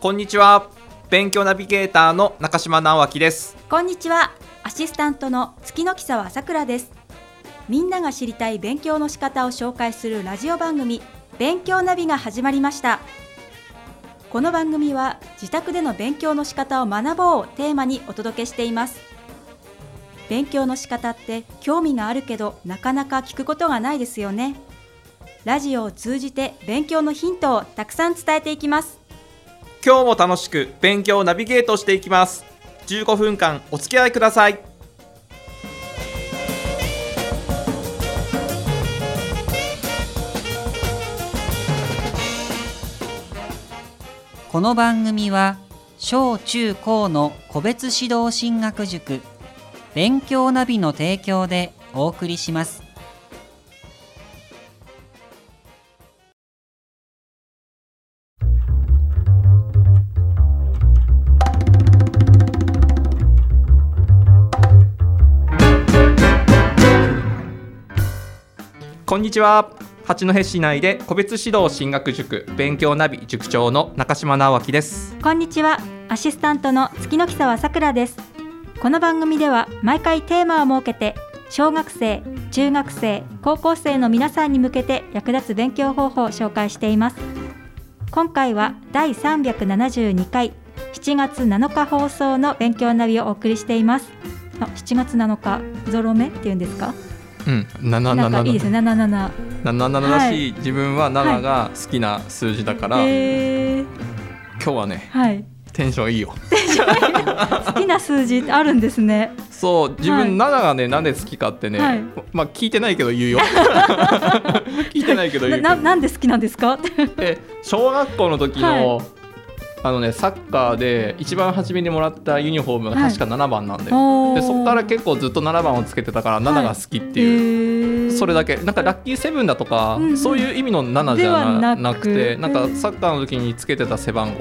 こんにちは。勉強ナビゲーターの中島直明です。こんにちは。アシスタントの月の木沢さくらです。みんなが知りたい勉強の仕方を紹介するラジオ番組勉強ナビが始まりました。この番組は自宅での勉強の仕方を学ぼうをテーマにお届けしています。勉強の仕方って興味があるけどなかなか聞くことがないですよね。ラジオを通じて勉強のヒントをたくさん伝えていきます。今日も楽しく勉強ナビゲートしていきます。15分間お付き合いください。この番組は小中高の個別指導進学塾勉強ナビの提供でお送りします。んにちは。八戸市内で個別指導進学塾勉強ナビ塾長の中島直明です。こんにちは。アシスタントの月の木沢さくらです。この番組では毎回テーマを設けて小学生中学生高校生の皆さんに向けて役立つ勉強方法を紹介しています。今回は第372回7月7日放送の勉強ナビをお送りしています。あ7月7日ゾロ目っていうんですか？うん。七なんかいいですね。77七。七だし、自分は七が好きな数字だから、えー、今日はねはい。テンションいいよ。好きな数字ってあるんですね。そう自はい。分七がねなんで好きかってね、はい。まあ聞いてないけど言うよ。聞いてないけど言うけど。なななんで好きなんですか？で小学校の時の、あのねサッカーで一番初めにもらったユニフォームが確か7番なんだよ、おー。でそこから結構ずっと7番をつけてたから7が好きっていう、うそれだけ。なんかラッキーセブンだとか、うんうん。そういう意味の7じゃではななくて。なんかサッカーの時につけてた背番号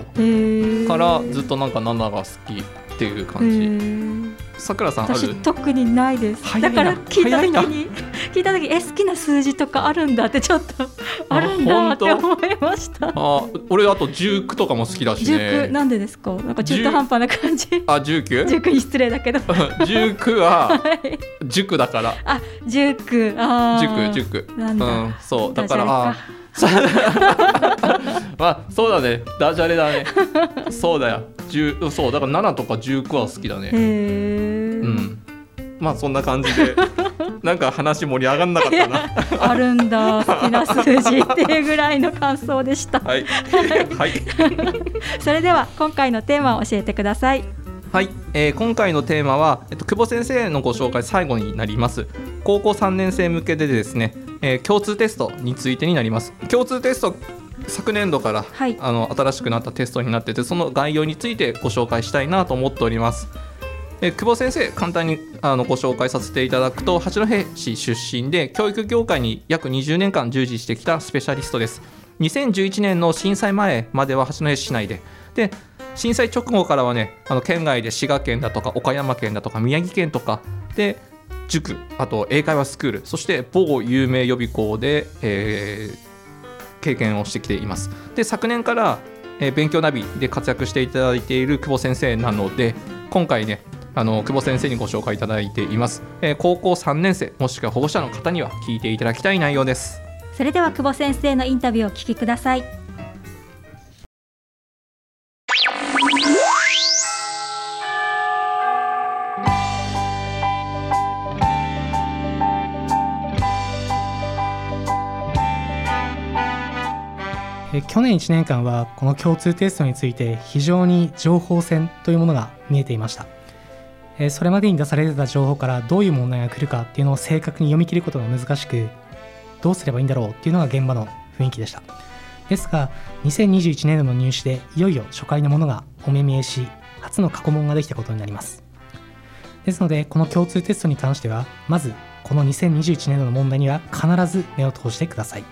かからずっとなんか7が好きっていう感じさくらさんあ私る特にないです。だから聞いた時に 聞いた時え好きな数字とかあるんだってちょっとあるんだって思いました。あ俺あと19とかも好きだし19ねなんでですか？なんか中途半端な感じ。あ 19? 19に失礼だけど。19ははい。塾だから。あ19あー。塾塾。なんだ。うんそう。だからあ まあそうだね。ダジャレだね。そうだよ。10そうだから7とか19は好きだね。うん。まあそんな感じで なんか話盛り上がんなかったな。あるんだ。好きな数字っていうぐらいの感想でした。はい。はい。それでは今回のテーマを教えてください。はい、えー今回のテーマは、えっと、久保先生のご紹介最後になります。高校3年生向けでですね、えー共通テストについてになります。共通テスト昨年度から、はい。あの新しくなったテストになっててその概要についてご紹介したいなと思っております。えー久保先生簡単にあのご紹介させていただくと八戸市出身で教育業界に約20年間従事してきたスペシャリストです。2011年の震災前までは八戸市内で。で震災直後からはねあの県外で滋賀県だとか岡山県だとか宮城県とかで塾あと英会話スクールそして某有名予備校で、えー経験をしてきています。で昨年から、え勉強ナビで活躍していただいている久保先生なので今回ねあの久保先生にご紹介いただいています、えー高校3年生もしくは保護者の方には聞いていただきたい内容です。それでは久保先生のインタビューをお聞きください。去年1年間はこの共通テストについて非常に情報戦というものが見えていました。それまでに出されてた情報からどういう問題が来るかっていうのを正確に読み切ることが難しくどうすればいいんだろうっていうのが現場の雰囲気でした。ですが2021年度の入試でいよいよ初回のものがお目見えし初の過去問ができたことになります。ですのでこの共通テストに関してはまずこの2021年度の問題には必ず目を通してください。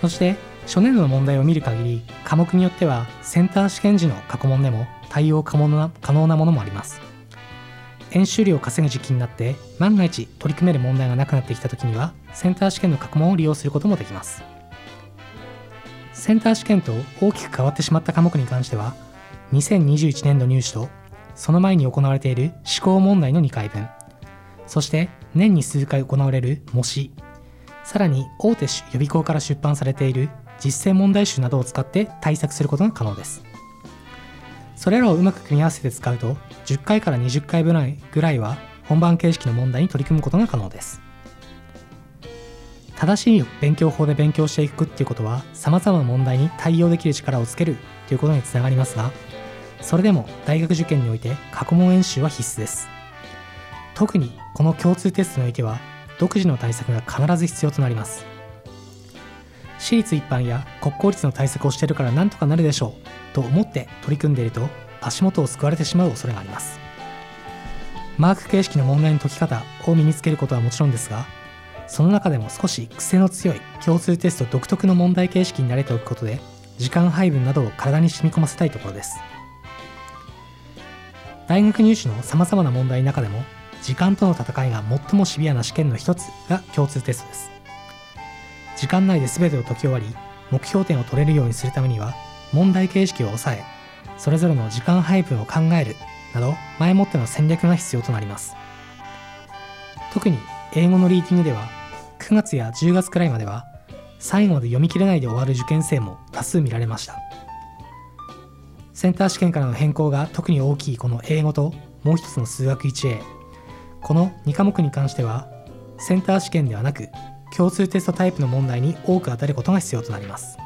そして初年度の問題を見る限り科目によってはセンター試験時の過去問でも対応可能な可能なものもあります。演習量を稼ぐ時期になって万が一取り組める問題がなくなってきた時にはセンター試験の過去問を利用することもできます。センター試験と大きく変わってしまった科目に関しては2021年度入試とその前に行われている思考問題の2回分。そして年に数回行われる模試。さらに大手予備校から出版されている実践問題集などを使って対策することが可能です。それらをうまく組み合わせて使うと10回から20回ぐらいぐらいは本番形式の問題に取り組むことが可能です。正しい勉強法で勉強していくっていうことは様々な問題に対応できる力をつけるということにつながりますがそれでも大学受験において過去問演習は必須です。特にこの共通テストにおいては独自の対策が必ず必要となります。私立一般や国公立の対策をしてるからなんとかなるでしょうと思って取り組んでいると足元を救われてしまう恐れがあります。マーク形式の問題の解き方を身につけることはもちろんですがその中でも少し癖の強い共通テスト独特の問題形式に慣れておくことで時間配分などを体に染み込ませたいところです。大学入試のさまざまな問題の中でも時間との戦いが最もシビアな試験の一つが共通テストです。時間内で全てを解き終わり目標点を取れるようにするためには問題形式を抑えそれぞれの時間配分を考えるなど前もっての戦略が必要となります。特に英語のリーディングでは9月や10月くらいまでは最後まで読み切れないで終わる受験生も多数見られました。センター試験からの変更が特に大きいこの英語ともう一つの数学 1A この2科目に関してはセンター試験ではなく共通テストタイプの問題に多く当たることが必要となります。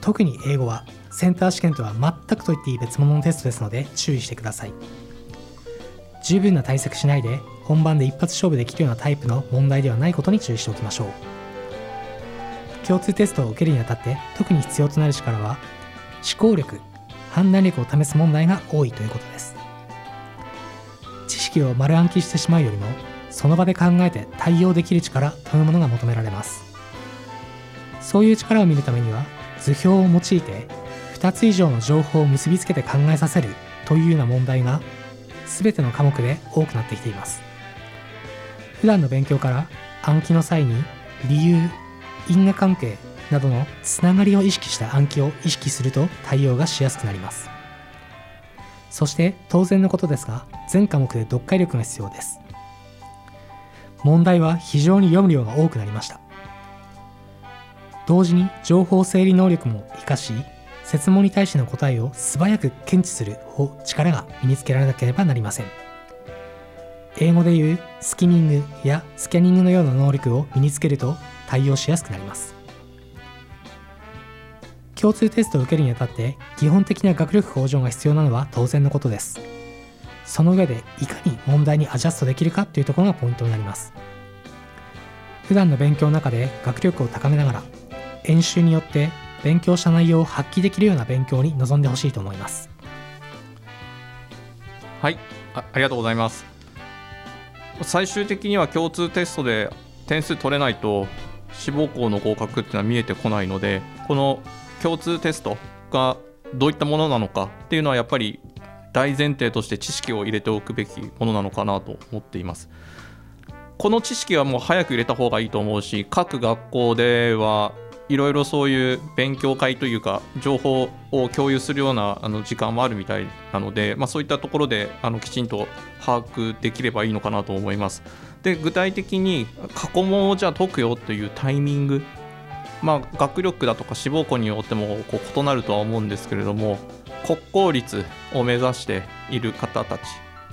特に英語はセンター試験とは全くと言っていい別物のテストですので注意してください。十分な対策しないで本番で一発勝負できるようなタイプの問題ではないことに注意しておきましょう。共通テストを受けるにあたって特に必要となる力は思考力判断力を試す問題が多いということです。知識を丸暗記してしまうよりもその場で考えて対応できる力というものが求められます。そういう力を見るためには図表を用いて2つ以上の情報を結びつけて考えさせるというような問題が全ての科目で多くなってきています。普段の勉強から暗記の際に理由因果関係などのつながりを意識した暗記を意識すると対応がしやすくなります。そして当然のことですが全科目で読解力が必要です。問題は非常に読む量が多くなりました。同時に情報整理能力も活かし設問に対しての答えを素早く検知する力が身につけられなければなりません。英語でいうスキミングやスキャニングのような能力を身につけると対応しやすくなります。共通テストを受けるにあたって基本的な学力向上が必要なのは当然のことです。その上でいかに問題にアジャストできるかというところがポイントになります。普段の勉強の中で学力を高めながら演習によって勉強した内容を発揮できるような勉強に臨んでほしいと思います。はい。あありがとうございます。最終的には共通テストで点数取れないと志望校の合格っていうのは見えてこないのでこの共通テストがどういったものなのかっていうのはやっぱり大前提として知識を入れておくべきものなのかなと思っています。この知識はもう早く入れた方がいいと思うし各学校ではいろいろそういう勉強会というか情報を共有するようなあの時間もあるみたいなので、まあ、そういったところであのきちんと把握できればいいのかなと思います。で具体的に過去問をじゃあ解くよというタイミングまあ、学力だとか志望校によってもこう異なるとは思うんですけれども国公立を目指している方たち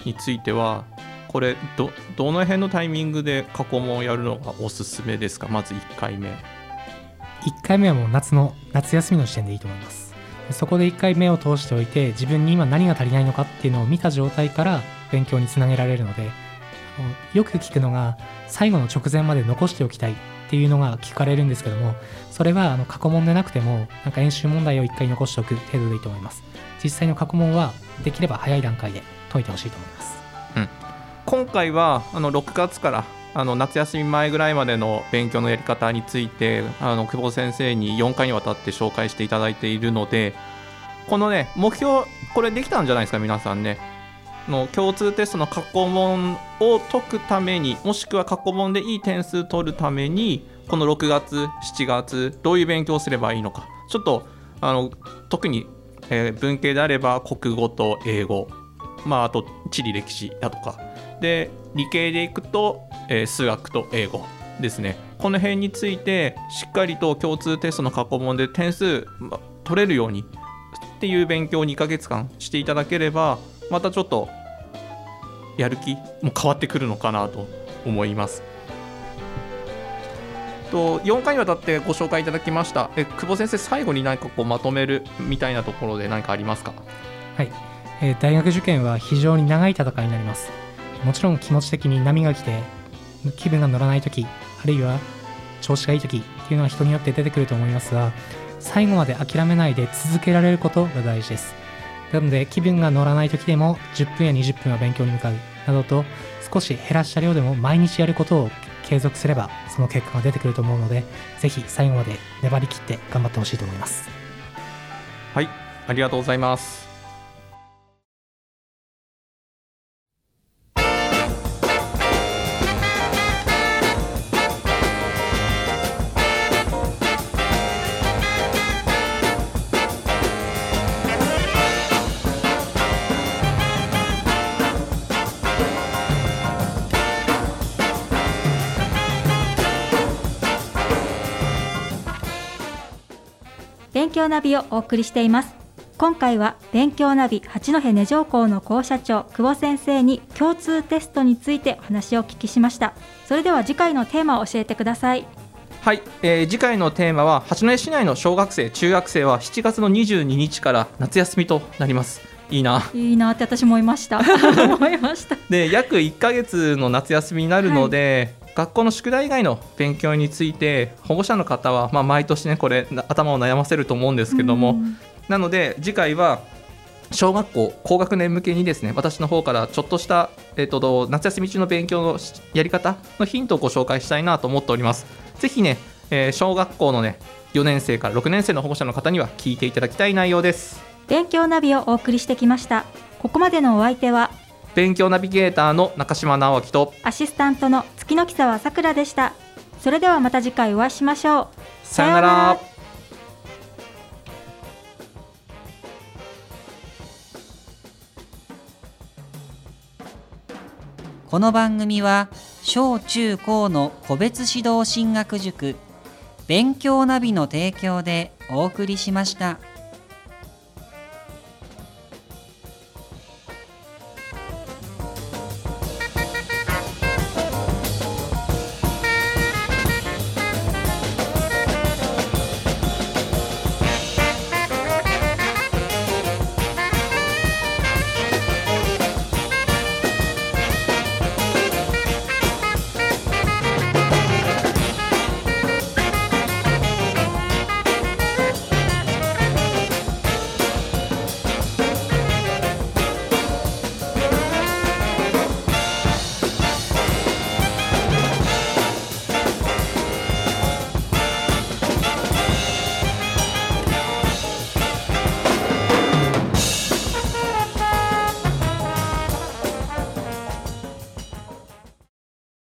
についてはこれどどの辺のタイミングで過去問をやるのがおすすめですか？まず1回目。1回目はもう夏の夏休みの時点でいいと思います。そこで1回目を通しておいて自分に今何が足りないのかっていうのを見た状態から勉強につなげられるのでよく聞くのが最後の直前まで残しておきたいっていうのが聞かれるんですけどもそれはあの過去問でなくてもなんか演習問題を1回残しておく程度でいいと思います。実際の過去問はできれば早い段階で解いてほしいと思います、うん、今回はあの6月からあの夏休み前ぐらいまでの勉強のやり方についてあの久保先生に4回にわたって紹介していただいているのでこのね目標これできたんじゃないですか皆さんね。の共通テストの過去問を解くためにもしくは過去問でいい点数取るためにこの6月7月どういう勉強すればいいのか。ちょっとあの特に、えー文系であれば国語と英語。まああと地理歴史だとか。で理系でいくと、えー数学と英語ですね。この辺についてしっかりと共通テストの過去問で点数、ま取れるようにっていう勉強を2ヶ月間していただければまたちょっとやる気も変わってくるのかなと思います。と4回にわたってご紹介いただきました。え久保先生最後に何かこうまとめるみたいなところで何かありますか？はい、えー大学受験は非常に長い戦いになります。もちろん気持ち的に波が来て気分が乗らない時あるいは調子がいい時っていうのは人によって出てくると思いますが最後まで諦めないで続けられることが大事です。なので気分が乗らない時でも10分や20分は勉強に向かう。などと少し減らした量でも毎日やることを継続すればその結果が出てくると思うのでぜひ最後まで粘り切って頑張ってほしいと思います。はいありがとうございます。勉強ナビをお送りしています。今回は勉強ナビ八戸根城校の校舎長久保先生に共通テストについてお話をお聞きしました。それでは次回のテーマを教えてください。はい、えー次回のテーマは八戸市内の小学生中学生は7月の22日から夏休みとなります。いいな。いいなって私も思いました。思いました。で約1ヶ月の夏休みになるので、学校の宿題以外の勉強について保護者の方は、まあ、毎年ねこれな頭を悩ませると思うんですけども、うん。なので次回は小学校高学年向けにですね私の方からちょっとした、えっと夏休み中の勉強のしやり方のヒントをご紹介したいなと思っております。ぜひね、えー小学校のね4年生から6年生の保護者の方には聞いていただきたい内容です。勉強ナビをお送りしてきました。ここまでのお相手は勉強ナビゲーターの中島直樹とアシスタントの月の木沢さくらでした。それではまた次回お会いしましょう。さよなら。この番組は小中高の個別指導進学塾勉強ナビの提供でお送りしました。